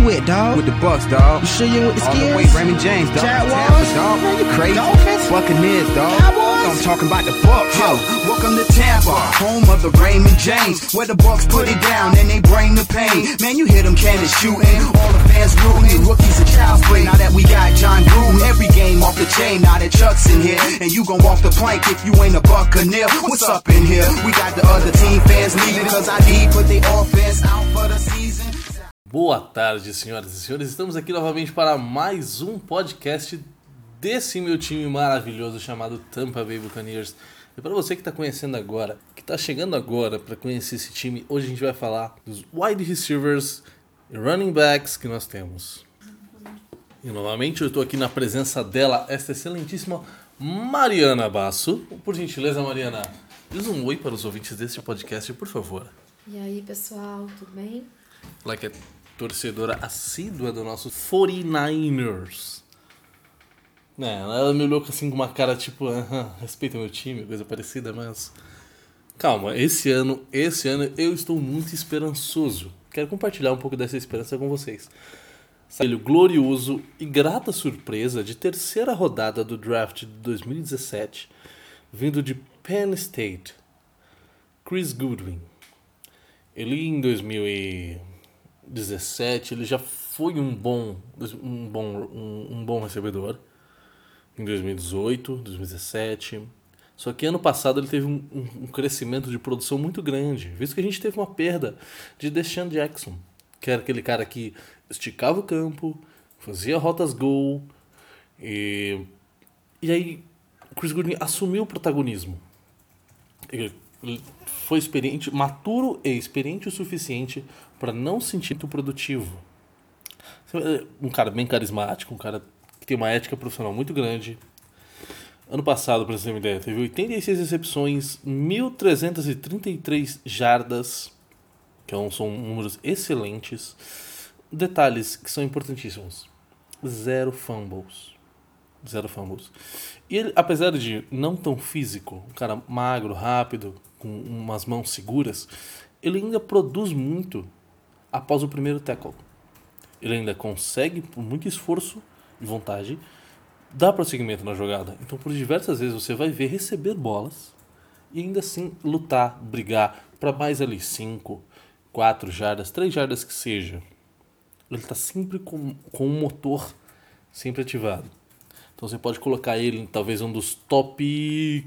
you with, dog? With the Bucks, dog. You sure you with the All the way Raymond James, dog. Jaguars? Dog. Man, you crazy. Dolphins? Buccaneers, dog. Cowboys? I'm talking about the Bucks. Yo, welcome to Tampa, home of the Raymond James, where the Bucks put it down and they bring the pain. Man, you hear them cannons shooting, all the fans rooting, rookies and child's play. Now that we got John Gruden, every game off the chain. Now that Chuck's in here, and you gon' walk the plank if you ain't a Buccaneer. What's up in here? We got the other team fans leaving, cause I need put their offense out for the season. Boa tarde, senhoras e senhores. Estamos aqui novamente para mais um podcast desse meu time maravilhoso chamado Tampa Bay Buccaneers. E para você que está conhecendo agora, que está chegando agora para conhecer esse time, hoje a gente vai falar dos wide receivers e running backs que nós temos. E novamente eu estou aqui na presença dela, esta excelentíssima Mariana Basso. Por gentileza, Mariana, diz um oi para os ouvintes deste podcast, por favor. E aí, pessoal, tudo bem? Que é torcedora assídua do nosso 49ers. É, ela me olhou assim com uma cara tipo, "Aham, respeita meu time, coisa parecida, mas. Calma, esse ano, esse ano eu estou muito esperançoso. Quero compartilhar um pouco dessa esperança com vocês. Saiu glorioso e grata surpresa de terceira rodada do draft de 2017, vindo de Penn State, Chris Goodwin. Ele em 2017 ele já foi um bom um bom um, um bom recebedor em 2018, 2017. Só que ano passado ele teve um, um, crescimento de produção muito grande, visto que a gente teve uma perda de Deshaun Jackson, que era aquele cara que esticava o campo, fazia rotas gol e e aí Chris Goodwin assumiu o protagonismo. Foi experiente, maturo e experiente o suficiente para não se sentir muito produtivo. Um cara bem carismático, um cara que tem uma ética profissional muito grande. Ano passado, para você ter uma ideia, teve 86 recepções, 1.333 jardas, que são números excelentes. Detalhes que são importantíssimos: zero fumbles. Zero fumbles. E ele, apesar de não tão físico, um cara magro, rápido, com umas mãos seguras, ele ainda produz muito após o primeiro tackle. Ele ainda consegue, por muito esforço e vontade, dar prosseguimento na jogada. Então, por diversas vezes, você vai ver receber bolas e ainda assim lutar, brigar para mais ali 5, 4 jardas, 3 jardas que seja. Ele está sempre com, com o motor sempre ativado. Então você pode colocar ele em talvez um dos top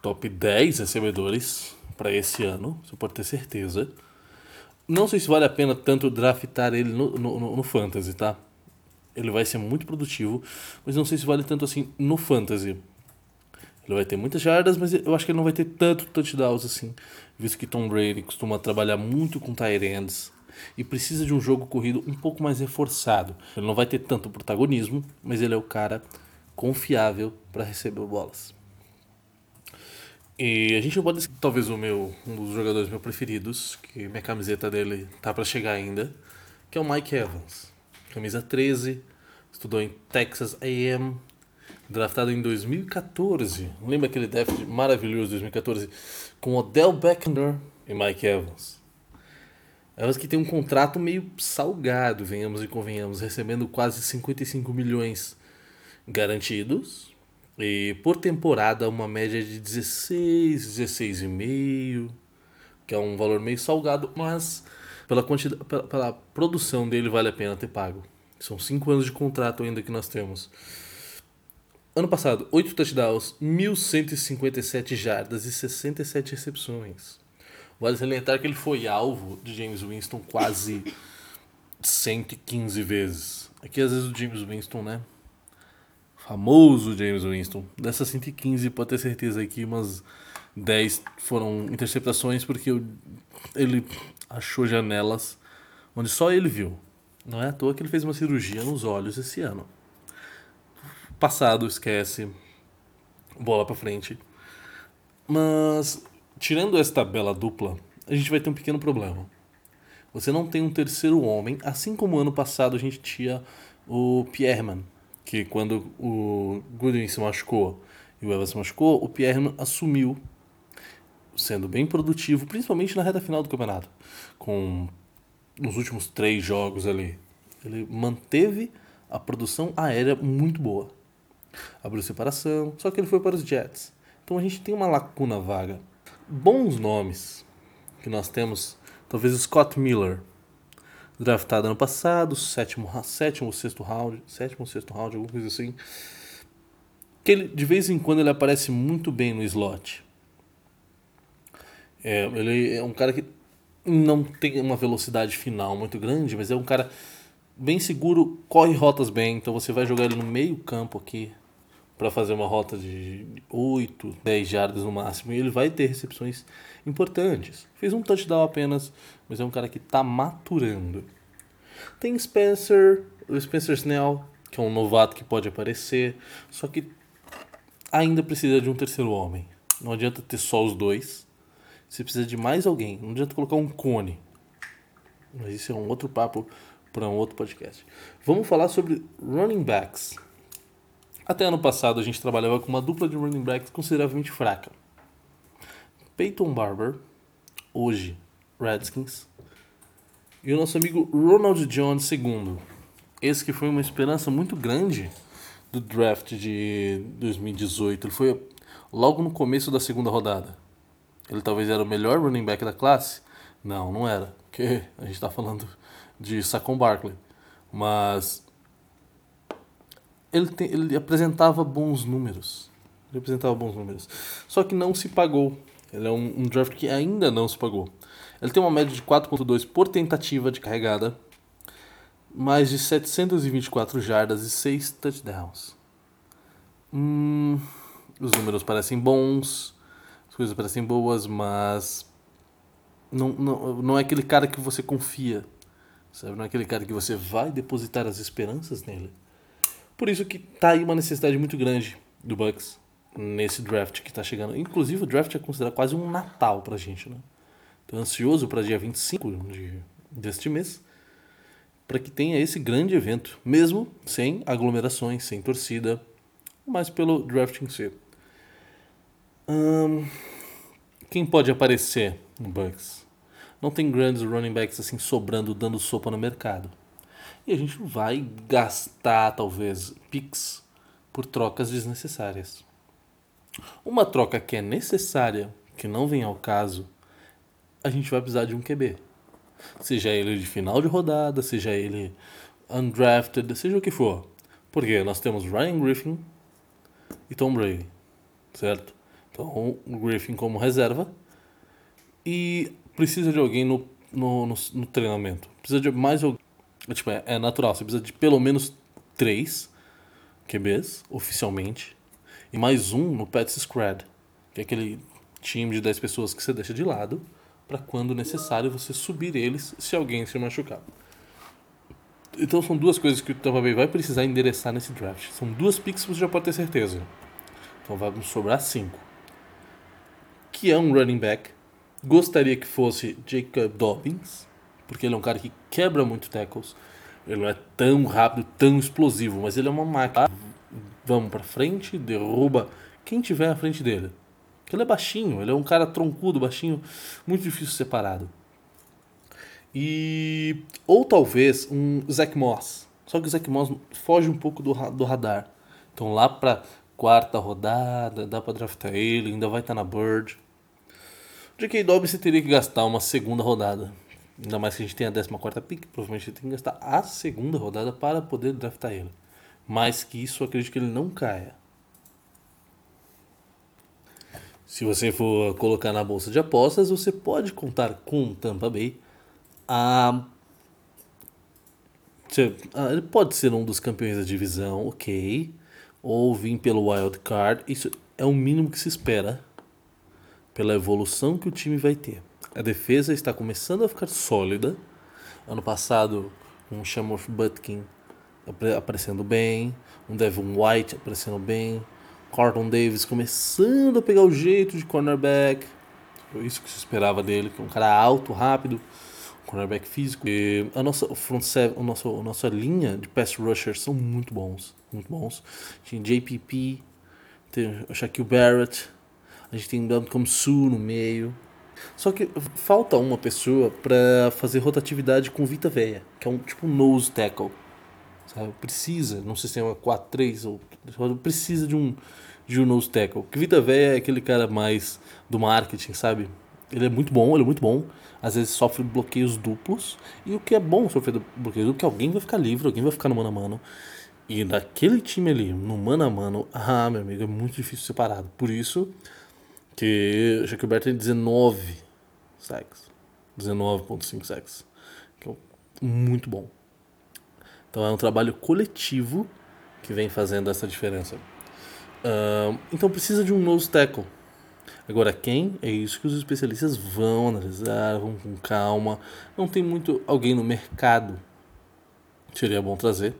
top 10 recebedores para esse ano, você pode ter certeza. Não sei se vale a pena tanto draftar ele no, no, no Fantasy, tá? Ele vai ser muito produtivo, mas não sei se vale tanto assim no Fantasy. Ele vai ter muitas jardas, mas eu acho que ele não vai ter tanto touchdowns assim, visto que Tom Brady costuma trabalhar muito com tight ends e precisa de um jogo corrido um pouco mais reforçado. Ele não vai ter tanto protagonismo, mas ele é o cara confiável para receber bolas. E a gente pode talvez o meu um dos jogadores meus preferidos, que minha camiseta dele tá para chegar ainda, que é o Mike Evans. Camisa 13, estudou em Texas A&M, draftado em 2014. Lembra aquele draft maravilhoso de 2014 com Odell Beckham e Mike Evans? Evans que tem um contrato meio salgado, venhamos e convenhamos, recebendo quase 55 milhões garantidos e por temporada uma média de 16, 16,5, que é um valor meio salgado, mas pela quantidade, pela, pela, produção dele vale a pena ter pago. São 5 anos de contrato ainda que nós temos. Ano passado, 8 touchdowns, 1.157 jardas e 67 recepções. Vale salientar que ele foi alvo de James Winston quase 115 vezes. Aqui às vezes o James Winston, né? Famoso James Winston. Dessas 115, pode ter certeza que umas 10 foram interceptações porque ele achou janelas onde só ele viu. Não é à toa que ele fez uma cirurgia nos olhos esse ano. Passado, esquece. Bola pra frente. Mas tirando esta bela dupla, a gente vai ter um pequeno problema. Você não tem um terceiro homem, assim como ano passado a gente tinha o Pierreman, que quando o Goodwin se machucou e o Evans se machucou, o Pierreman assumiu, sendo bem produtivo, principalmente na reta final do campeonato, com nos últimos três jogos ali. Ele manteve a produção aérea muito boa. Abriu separação, só que ele foi para os Jets. Então a gente tem uma lacuna vaga. Bons nomes que nós temos, talvez Scott Miller, draftado ano passado, sétimo, sétimo sexto round, sétimo sexto round, alguma coisa assim. Que ele, de vez em quando ele aparece muito bem no slot. É, ele é um cara que não tem uma velocidade final muito grande, mas é um cara bem seguro, corre rotas bem, então você vai jogar ele no meio campo aqui para fazer uma rota de 8, 10 jardas no máximo e ele vai ter recepções importantes. Fez um touchdown apenas, mas é um cara que está maturando. Tem Spencer, o Spencer Snell, que é um novato que pode aparecer, só que ainda precisa de um terceiro homem. Não adianta ter só os dois. Você precisa de mais alguém. Não adianta colocar um cone. Mas isso é um outro papo para um outro podcast. Vamos falar sobre running backs. Até ano passado a gente trabalhava com uma dupla de running backs consideravelmente fraca. Peyton Barber, hoje Redskins, e o nosso amigo Ronald Jones II. Esse que foi uma esperança muito grande do draft de 2018. Ele foi logo no começo da segunda rodada. Ele talvez era o melhor running back da classe? Não, não era. Porque a gente está falando de Saquon Barkley. Mas ele, ele apresentava bons números. Ele apresentava bons números. Só que não se pagou. Ele é um, um draft que ainda não se pagou. Ele tem uma média de 4.2 por tentativa de carregada, mais de 724 jardas e 6 touchdowns. Hum, os números parecem bons, as coisas parecem boas, mas não, não, não é aquele cara que você confia, sabe? Não é aquele cara que você vai depositar as esperanças nele. Por isso que tá aí uma necessidade muito grande do Bucks nesse draft que está chegando. Inclusive o draft é considerado quase um Natal pra gente, né? Tô ansioso para dia 25 de, deste mês para que tenha esse grande evento, mesmo sem aglomerações, sem torcida, mas pelo draft em si. Hum, quem pode aparecer no Bucks? Não tem grandes running backs assim sobrando, dando sopa no mercado. E a gente vai gastar, talvez, picks por trocas desnecessárias. Uma troca que é necessária, que não vem ao caso, a gente vai precisar de um QB. Seja ele de final de rodada, seja ele undrafted, seja o que for. Porque nós temos Ryan Griffin e Tom Brady, certo? Então, o Griffin como reserva e precisa de alguém no, no, no, no treinamento. Precisa de mais alguém. Tipo, é, é natural, você precisa de pelo menos três QBs oficialmente e mais um no Pets Squad, que é aquele time de 10 pessoas que você deixa de lado para quando necessário você subir eles se alguém se machucar. Então são duas coisas que o Tampa Bay vai precisar endereçar nesse draft. São duas picks que você já pode ter certeza. Então vamos sobrar cinco. Que é um running back. Gostaria que fosse Jacob Dobbins, porque ele é um cara que quebra muito tackles. Ele não é tão rápido, tão explosivo, mas ele é uma máquina. Vamos para frente, derruba quem tiver à frente dele. Ele é baixinho, ele é um cara troncudo, baixinho, muito difícil separado. E. Ou talvez um Zach Moss. Só que o Zach Moss foge um pouco do, do radar. Então lá pra quarta rodada, dá pra draftar ele, ainda vai estar tá na Bird. O J.K. Dobbins você teria que gastar uma segunda rodada. Ainda mais que a gente tem a 14 pick, provavelmente você tem que gastar a segunda rodada para poder draftar ele. Mais que isso, acredito que ele não caia. Se você for colocar na bolsa de apostas, você pode contar com Tampa Bay. Ah, ele pode ser um dos campeões da divisão, ok. Ou vir pelo wild card. Isso é o mínimo que se espera pela evolução que o time vai ter. A defesa está começando a ficar sólida. Ano passado, um Shamrock Butkin aparecendo bem, um Devon White aparecendo bem, Carlton Davis começando a pegar o jeito de cornerback. Foi isso que se esperava dele, que é um cara alto, rápido, cornerback físico. E a nossa front seven, a nossa, a nossa linha de pass rushers são muito bons, muito bons. Tem JPP, tem o Shaquille Barrett, a gente tem um como Su no meio. Só que falta uma pessoa para fazer rotatividade com Vita Veia, que é um tipo nose tackle. Sabe? Precisa, num sistema 4-3, ou precisa de um, de um nose tackle. Que Vita Veia é aquele cara mais do marketing, sabe? Ele é muito bom, ele é muito bom. Às vezes sofre bloqueios duplos. E o que é bom sofrer bloqueios duplos, é que alguém vai ficar livre, alguém vai ficar no mano a mano. E naquele time ali, no mano a mano, ah, meu amigo, é muito difícil separado. Por isso que o Shaquille tem 19 sacks. 19.5 sacks. Que é muito bom. Então é um trabalho coletivo que vem fazendo essa diferença. Uh, então precisa de um nose tackle. Agora, quem? É isso que os especialistas vão analisar, vão com calma. Não tem muito alguém no mercado. Seria bom trazer.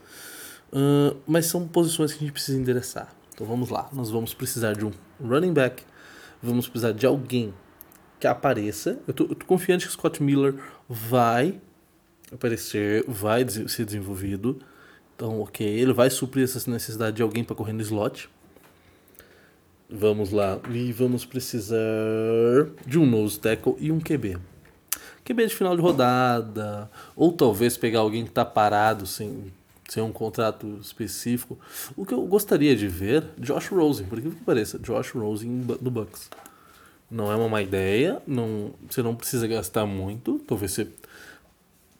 Uh, mas são posições que a gente precisa endereçar. Então vamos lá. Nós vamos precisar de um running back. Vamos precisar de alguém que apareça. Eu tô, eu tô confiante que Scott Miller vai aparecer, vai ser desenvolvido. Então, ok, ele vai suprir essa necessidade de alguém para correr no slot. Vamos lá. E vamos precisar de um nose tackle e um QB. QB de final de rodada. Ou talvez pegar alguém que está parado sem, sem um contrato específico. O que eu gostaria de ver, Josh Rosen, por que pareça, Josh Rosen no Bucks. Não é uma má ideia, não, você não precisa gastar muito. Talvez você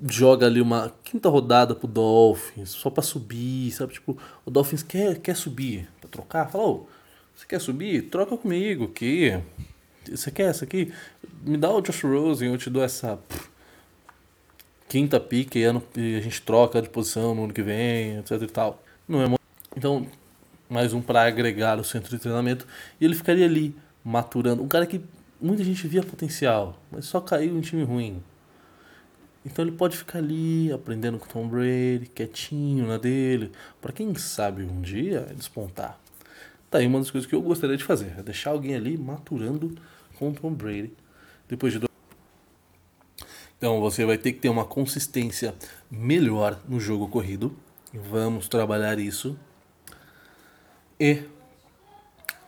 joga ali uma quinta rodada pro Dolphins, só para subir, sabe? Tipo, o Dolphins quer, quer subir, para trocar, fala, oh, você quer subir? Troca comigo aqui. Você quer essa aqui? Me dá o Josh Rosen, eu te dou essa pff, quinta pique e, a gente troca de posição no ano que vem, etc e tal. Não é Então, mais um para agregar o centro de treinamento. E ele ficaria ali, maturando. Um cara que muita gente via potencial, mas só caiu em time ruim. Então ele pode ficar ali aprendendo com Tom Brady, quietinho na dele, para quem sabe um dia despontar. Tá aí uma das coisas que eu gostaria de fazer, é deixar alguém ali maturando com Tom Brady depois de então você vai ter que ter uma consistência melhor no jogo corrido. Vamos trabalhar isso. E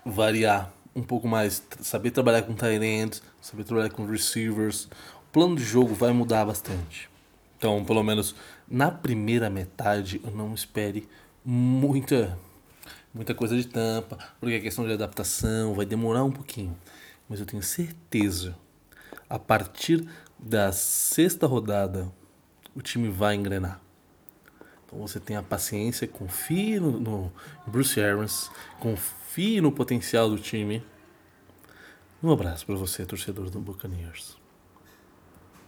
variar um pouco mais, saber trabalhar com tight ends, saber trabalhar com receivers. O plano de jogo vai mudar bastante. Então, pelo menos na primeira metade, eu não espere muita muita coisa de tampa, porque a questão de adaptação vai demorar um pouquinho. Mas eu tenho certeza, a partir da sexta rodada, o time vai engrenar. Então você tem a paciência, confie no, no Bruce Arians, confie no potencial do time. Um abraço para você, torcedor do Buccaneers.